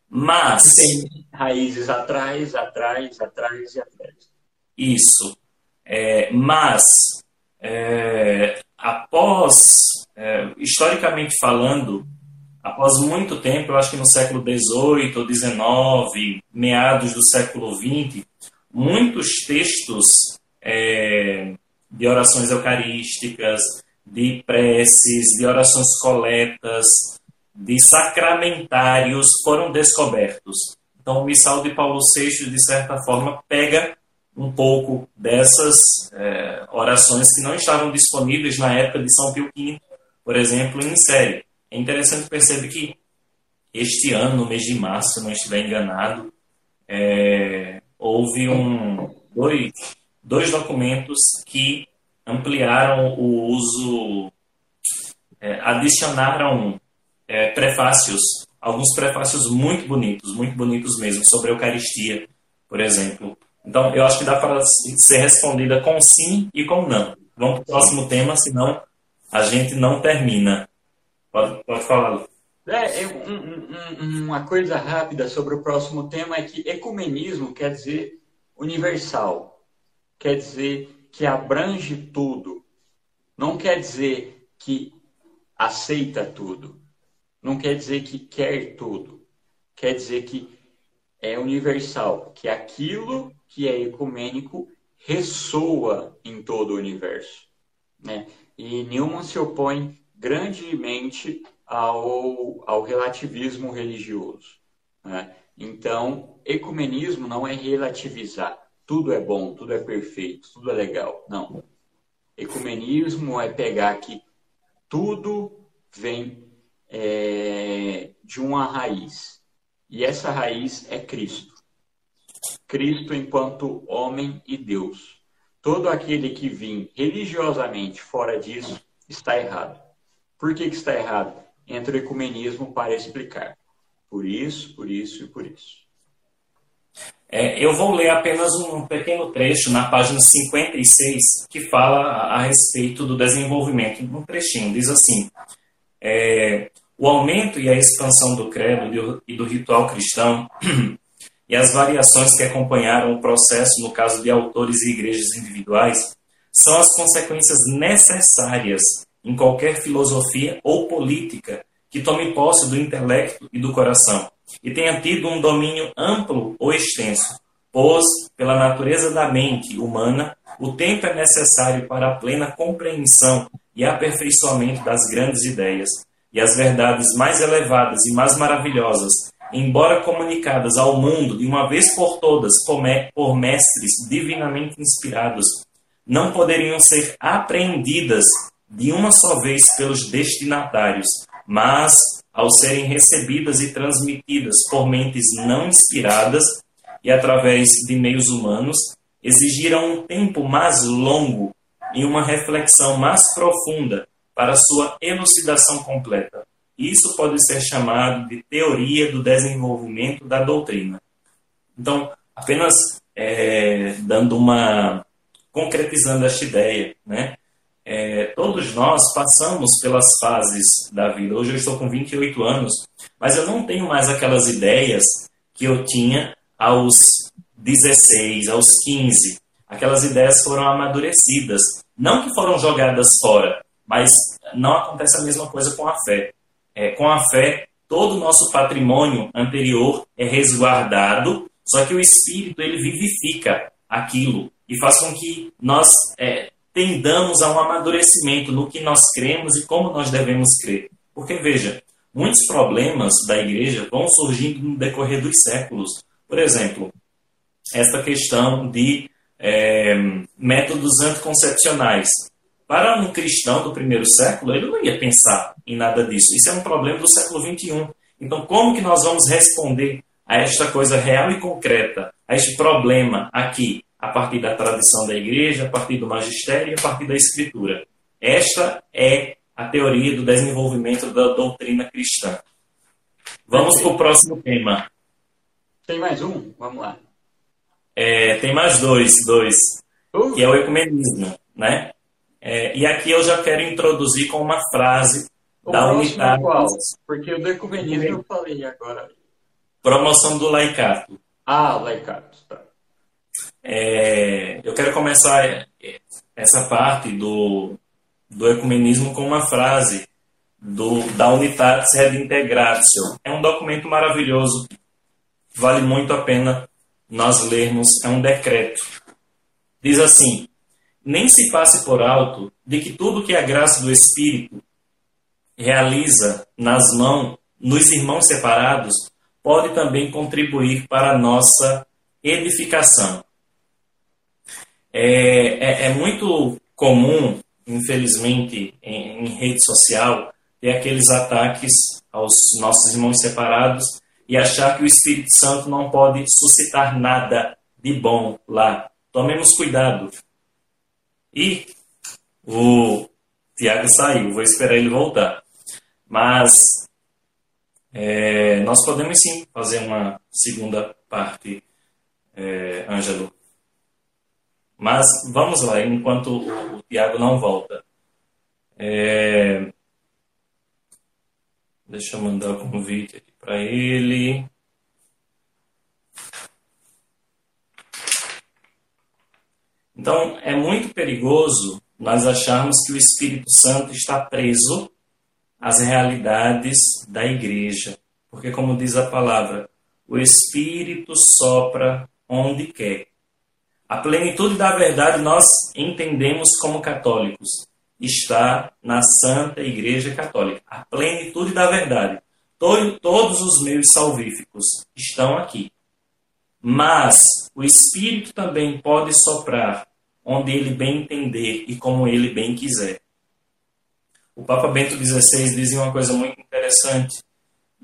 Mas. Tem raízes atrás, atrás, atrás e atrás. Isso. É, mas, é, após, é, historicamente falando, após muito tempo, eu acho que no século XVIII ou XIX, meados do século XX, muitos textos é, de orações eucarísticas, de preces, de orações coletas, de sacramentários foram descobertos. Então, o missal de Paulo VI, de certa forma, pega um pouco dessas é, orações que não estavam disponíveis na época de São Pio V, por exemplo, em série. É interessante perceber que este ano, no mês de março, se não estiver enganado, é, houve um, dois, dois documentos que ampliaram o uso, é, adicionaram é, prefácios, alguns prefácios muito bonitos, muito bonitos mesmo, sobre a Eucaristia, por exemplo. Então, eu acho que dá para ser respondida com sim e com não. Vamos para o próximo tema, senão a gente não termina. Pode, pode falar, É, um, um, uma coisa rápida sobre o próximo tema é que ecumenismo quer dizer universal, quer dizer que abrange tudo. Não quer dizer que aceita tudo. Não quer dizer que quer tudo. Quer dizer que é universal, que aquilo que é ecumênico ressoa em todo o universo. Né? E Newman se opõe grandemente ao, ao relativismo religioso. Né? Então, ecumenismo não é relativizar. Tudo é bom, tudo é perfeito, tudo é legal. Não. Ecumenismo é pegar que tudo vem é, de uma raiz. E essa raiz é Cristo. Cristo enquanto homem e Deus. Todo aquele que vim religiosamente fora disso está errado. Por que, que está errado? Entra o ecumenismo para explicar. Por isso, por isso e por isso. É, eu vou ler apenas um pequeno trecho na página 56 que fala a, a respeito do desenvolvimento. Um trechinho diz assim: é, o aumento e a expansão do credo e do ritual cristão e as variações que acompanharam o processo no caso de autores e igrejas individuais são as consequências necessárias em qualquer filosofia ou política que tome posse do intelecto e do coração e tenha tido um domínio amplo ou extenso, pois, pela natureza da mente humana, o tempo é necessário para a plena compreensão e aperfeiçoamento das grandes ideias e as verdades mais elevadas e mais maravilhosas embora comunicadas ao mundo de uma vez por todas por mestres divinamente inspirados, não poderiam ser apreendidas de uma só vez pelos destinatários, mas, ao serem recebidas e transmitidas por mentes não inspiradas e através de meios humanos, exigiram um tempo mais longo e uma reflexão mais profunda para sua elucidação completa. Isso pode ser chamado de teoria do desenvolvimento da doutrina. Então, apenas é, dando uma concretizando esta ideia, né? É, todos nós passamos pelas fases da vida. Hoje eu estou com 28 anos, mas eu não tenho mais aquelas ideias que eu tinha aos 16, aos 15. Aquelas ideias foram amadurecidas. Não que foram jogadas fora, mas não acontece a mesma coisa com a fé é, com a fé, todo o nosso patrimônio anterior é resguardado, só que o Espírito ele vivifica aquilo e faz com que nós é, tendamos a um amadurecimento no que nós cremos e como nós devemos crer. Porque, veja, muitos problemas da igreja vão surgindo no decorrer dos séculos. Por exemplo, esta questão de é, métodos anticoncepcionais. Para um cristão do primeiro século, ele não ia pensar em nada disso. Isso é um problema do século XXI. Então, como que nós vamos responder a esta coisa real e concreta, a este problema aqui, a partir da tradição da igreja, a partir do magistério e a partir da escritura? Esta é a teoria do desenvolvimento da doutrina cristã. Vamos para o próximo tema. Tem mais um? Vamos lá. É, tem mais dois, dois, uh. que é o ecumenismo, né? É, e aqui eu já quero introduzir com uma frase o da unidade. Qual? Porque o do ecumenismo eu falei agora. Promoção do laicato. Ah, laicato, tá. É, eu quero começar essa parte do, do ecumenismo com uma frase do, da Unitatis Redintegratio. É um documento maravilhoso, vale muito a pena nós lermos, é um decreto. Diz assim: nem se passe por alto de que tudo que a graça do Espírito realiza nas mãos, nos irmãos separados, pode também contribuir para a nossa edificação. É, é, é muito comum, infelizmente, em, em rede social, ter aqueles ataques aos nossos irmãos separados e achar que o Espírito Santo não pode suscitar nada de bom lá. Tomemos cuidado. E o Tiago saiu, vou esperar ele voltar. Mas é, nós podemos sim fazer uma segunda parte, é, Ângelo. Mas vamos lá, enquanto o, Tiago não volta. É, deixa eu mandar o convite aqui para ele. Então, é muito perigoso nós acharmos que o Espírito Santo está preso às realidades da igreja. Porque, como diz a palavra, o Espírito sopra onde quer. A plenitude da verdade nós entendemos como católicos. Está na Santa Igreja Católica. A plenitude da verdade. Todos os meios salvíficos estão aqui. Mas o Espírito também pode soprar onde ele bem entender e como ele bem quiser. O Papa Bento XVI dizia uma coisa muito interessante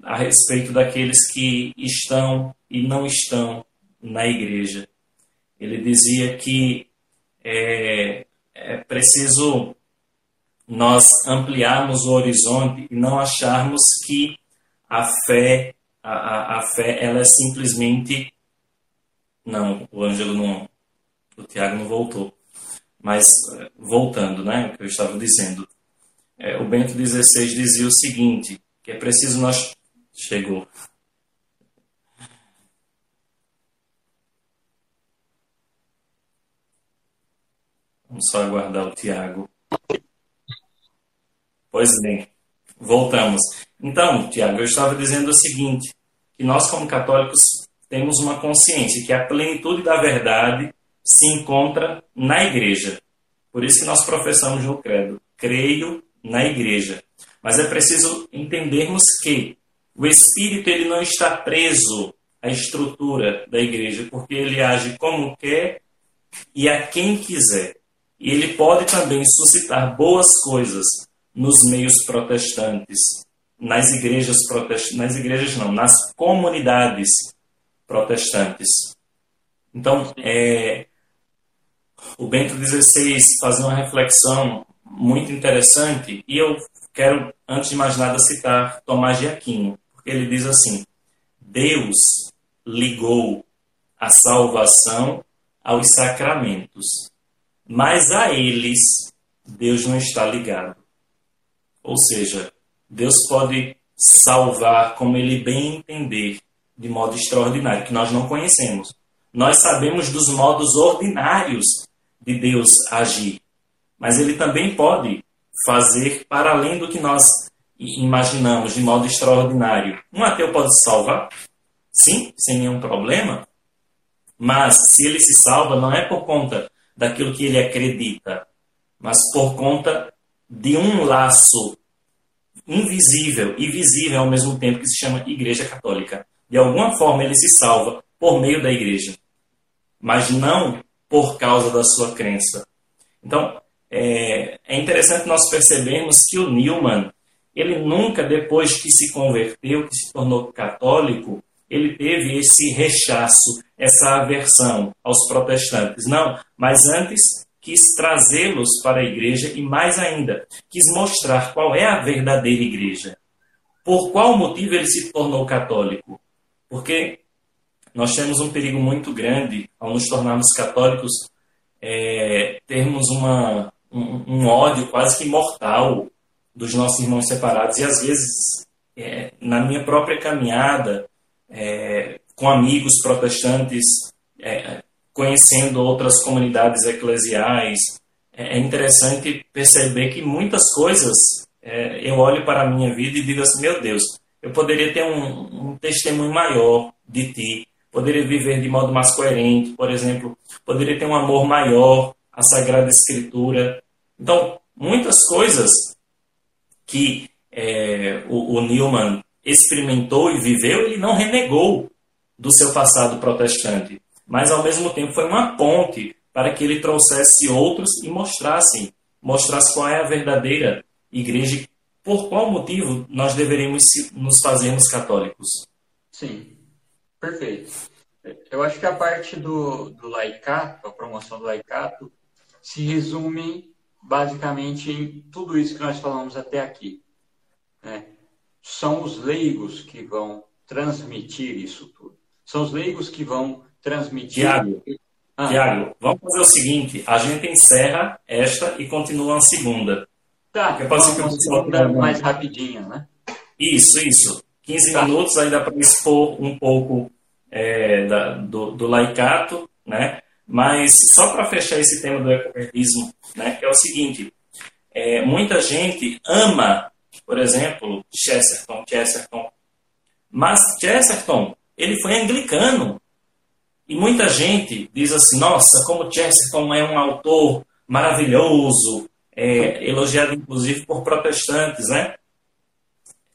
a respeito daqueles que estão e não estão na igreja. Ele dizia que é, é preciso nós ampliarmos o horizonte e não acharmos que a fé, a, a, a fé, ela é simplesmente. Não, o Ângelo não. O Tiago não voltou. Mas, voltando, né, o que eu estava dizendo. É, o Bento XVI dizia o seguinte: que é preciso nós. Chegou. Vamos só aguardar o Tiago. Pois bem, voltamos. Então, Tiago, eu estava dizendo o seguinte: que nós, como católicos, temos uma consciência que a plenitude da verdade se encontra na igreja. Por isso que nós professamos no credo: creio na igreja. Mas é preciso entendermos que o espírito ele não está preso à estrutura da igreja, porque ele age como quer e a quem quiser. E ele pode também suscitar boas coisas nos meios protestantes, nas igrejas protestantes, nas igrejas não, nas comunidades protestantes. Então, é, o Bento XVI faz uma reflexão muito interessante e eu quero, antes de mais nada, citar Tomás de Aquino, porque ele diz assim: Deus ligou a salvação aos sacramentos, mas a eles Deus não está ligado. Ou seja, Deus pode salvar como ele bem entender, de modo extraordinário, que nós não conhecemos. Nós sabemos dos modos ordinários de Deus agir, mas ele também pode fazer para além do que nós imaginamos de modo extraordinário. Um ateu pode salvar? Sim, sem nenhum problema. Mas se ele se salva, não é por conta daquilo que ele acredita, mas por conta de um laço invisível e visível ao mesmo tempo que se chama Igreja Católica. De alguma forma ele se salva por meio da igreja, mas não por causa da sua crença. Então, é, é interessante nós percebermos que o Newman, ele nunca, depois que se converteu, que se tornou católico, ele teve esse rechaço, essa aversão aos protestantes. Não, mas antes quis trazê-los para a igreja e, mais ainda, quis mostrar qual é a verdadeira igreja. Por qual motivo ele se tornou católico? Porque nós temos um perigo muito grande ao nos tornarmos católicos, é, termos uma, um, um, ódio quase que mortal dos nossos irmãos separados. E às vezes, é, na minha própria caminhada, é, com amigos protestantes, é, conhecendo outras comunidades eclesiais, é, é interessante perceber que muitas coisas é, eu olho para a minha vida e digo assim: meu Deus, eu poderia ter um, um testemunho maior de ti, poderia viver de modo mais coerente, por exemplo, poderia ter um amor maior à Sagrada Escritura. Então, muitas coisas que é, o, o Newman experimentou e viveu, ele não renegou do seu passado protestante, mas ao mesmo tempo foi uma ponte para que ele trouxesse outros e mostrasse, mostrasse qual é a verdadeira igreja, por qual motivo nós deveríamos nos fazermos católicos. Sim. Perfeito. Eu acho que a parte do, do laicato, a promoção do laicato, se resume basicamente em tudo isso que nós falamos até aqui. Né? São os leigos que vão transmitir isso tudo. São os leigos que vão transmitir. Tiago, ah. Tiago, vamos fazer o seguinte: a gente encerra esta e continua a segunda. Tá, Porque pode ser que eu segunda mais rapidinha, né? Isso, isso. 15 tá. minutos dá para expor um pouco é, da, do, do, laicato, né? Mas só para fechar esse tema do ecoterrorismo, né? Que é o seguinte: é, muita gente ama, por exemplo, Chesterton, Chesterton, mas Chesterton ele foi anglicano. E muita gente diz assim: nossa, como Chesterton é um autor maravilhoso, é, elogiado inclusive por protestantes, né?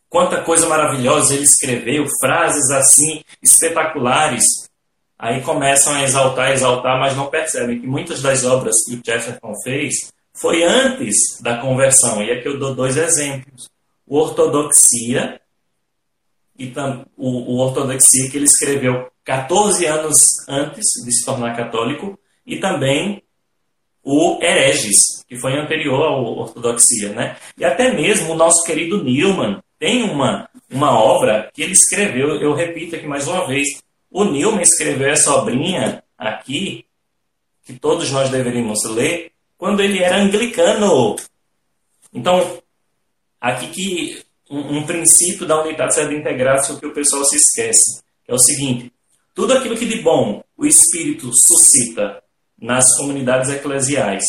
Quanta coisa maravilhosa ele escreveu, frases assim espetaculares. Aí começam a exaltar, exaltar, mas não percebem que muitas das obras que o Chesterton fez foi antes da conversão. E aqui eu dou dois exemplos. O Ortodoxia, e o, o Ortodoxia que ele escreveu 14 anos antes de se tornar católico, e também o Hereges, que foi anterior ao Ortodoxia. Né? E até mesmo o nosso querido Newman tem uma, uma obra que ele escreveu, eu repito aqui mais uma vez, o Newman escreveu essa obrinha aqui, que todos nós deveríamos ler, quando ele era anglicano. Então, aqui que um, um princípio da unidade sede integrável que o pessoal se esquece. É o seguinte: tudo aquilo que de bom o Espírito suscita nas comunidades eclesiais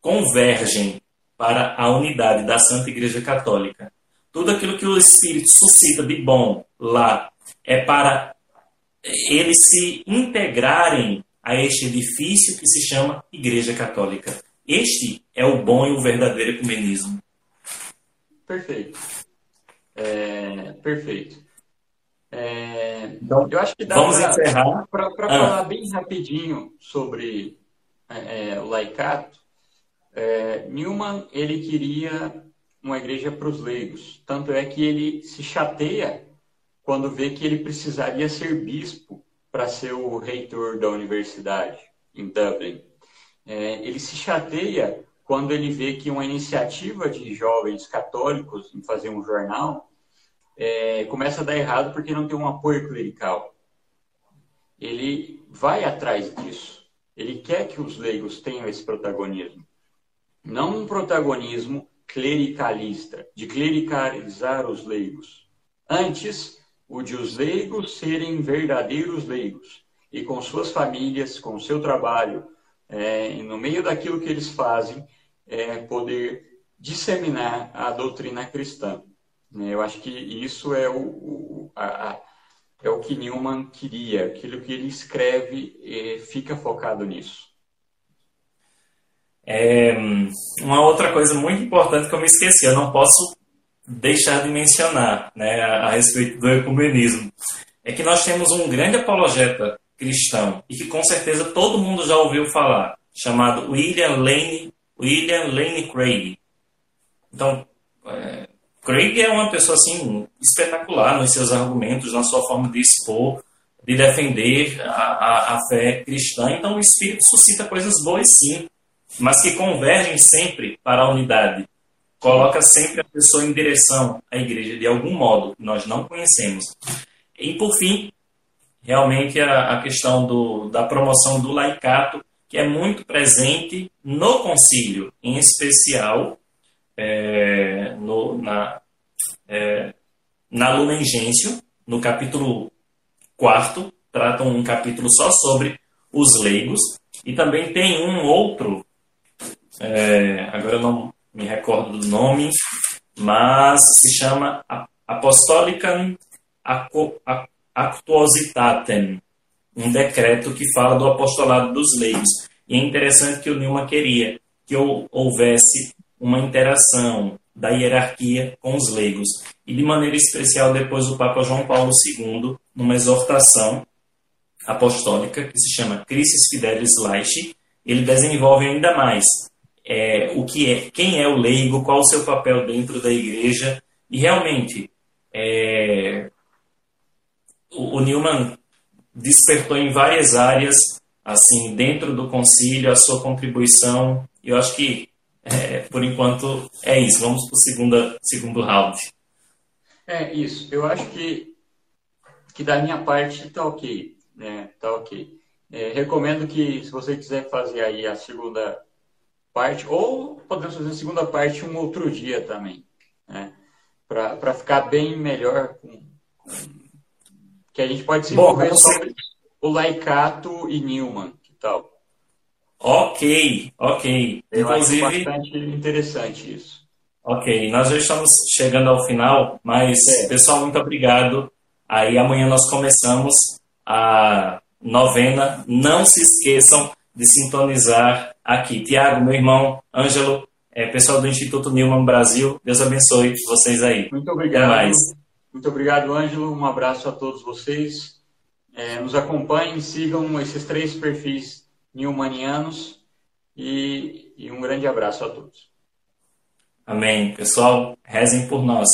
convergem para a unidade da Santa Igreja Católica. Tudo aquilo que o Espírito suscita de bom lá é para eles se integrarem a este edifício que se chama Igreja Católica. Este é o bom e o verdadeiro ecumenismo. Perfeito. É, perfeito. É, então, eu acho que dá para ah. falar bem rapidinho sobre é, é, o laicato. É, Newman ele queria uma igreja para os leigos, tanto é que ele se chateia quando vê que ele precisaria ser bispo para ser o reitor da universidade em Dublin. É, ele se chateia quando ele vê que uma iniciativa de jovens católicos em fazer um jornal é, começa a dar errado porque não tem um apoio clerical. Ele vai atrás disso. Ele quer que os leigos tenham esse protagonismo. Não um protagonismo clericalista, de clericalizar os leigos. Antes, o de os leigos serem verdadeiros leigos e com suas famílias, com seu trabalho, é, no meio daquilo que eles fazem, é, poder disseminar a doutrina cristã. Né? Eu acho que isso é o, o a, é o que Newman queria, aquilo que ele escreve é, fica focado nisso. É, uma outra coisa muito importante que eu me esqueci, eu não posso deixar de mencionar né, a, a respeito do ecumenismo, é que nós temos um grande apologeta cristão e que com certeza todo mundo já ouviu falar, chamado William Lane, William Lane Craig. Então, é, Craig é uma pessoa assim espetacular nos seus argumentos, na sua forma de expor, de defender a, a, a fé cristã. Então, o Espírito suscita coisas boas, sim, mas que convergem sempre para a unidade. Coloca sempre a pessoa em direção à igreja de algum modo que nós não conhecemos. E, por fim, realmente a, a questão do, da promoção do laicato, que é muito presente no concílio, em especial é, no, na, é, na Lumen Gentium, no capítulo 4, tratam um capítulo só sobre os leigos, e também tem um outro, é, agora eu não me recordo do nome, mas se chama Apostolicam Actuositatem, um decreto que fala do apostolado dos leigos. E é interessante que o Nilma queria que houvesse uma interação da hierarquia com os leigos. E de maneira especial, depois o Papa João Paulo II, numa exortação apostólica que se chama Crisis Fidelis Laici, ele desenvolve ainda mais é, o que é, quem é o leigo, qual o seu papel dentro da igreja. E realmente, é, o, o Newman despertou em várias áreas, assim, dentro do concílio, a sua contribuição. Eu acho que é, por enquanto é isso. Vamos para o segundo, segundo round. É isso. Eu acho que, que da minha parte está ok. Né? Tá ok. É, recomendo que, se você quiser fazer aí a segunda parte, ou podemos fazer a segunda parte um outro dia também. Né? Para ficar bem melhor com, com, que a gente pode se envolver sobre o Laicato e Newman. Que tal? Ok, ok. Eu Inclusive, acho bastante interessante isso. Ok, nós já estamos chegando ao final, mas, é. pessoal, muito obrigado. Aí amanhã nós começamos a novena. Não se esqueçam de sintonizar aqui. Tiago, meu irmão, Ângelo, é, pessoal do Instituto Newman Brasil, Deus abençoe vocês aí. Muito obrigado. mais. Muito obrigado, Ângelo. Um abraço a todos vocês. É, nos acompanhem, sigam esses três perfis newmanianos e, e um grande abraço a todos. Amém. Pessoal, rezem por nós.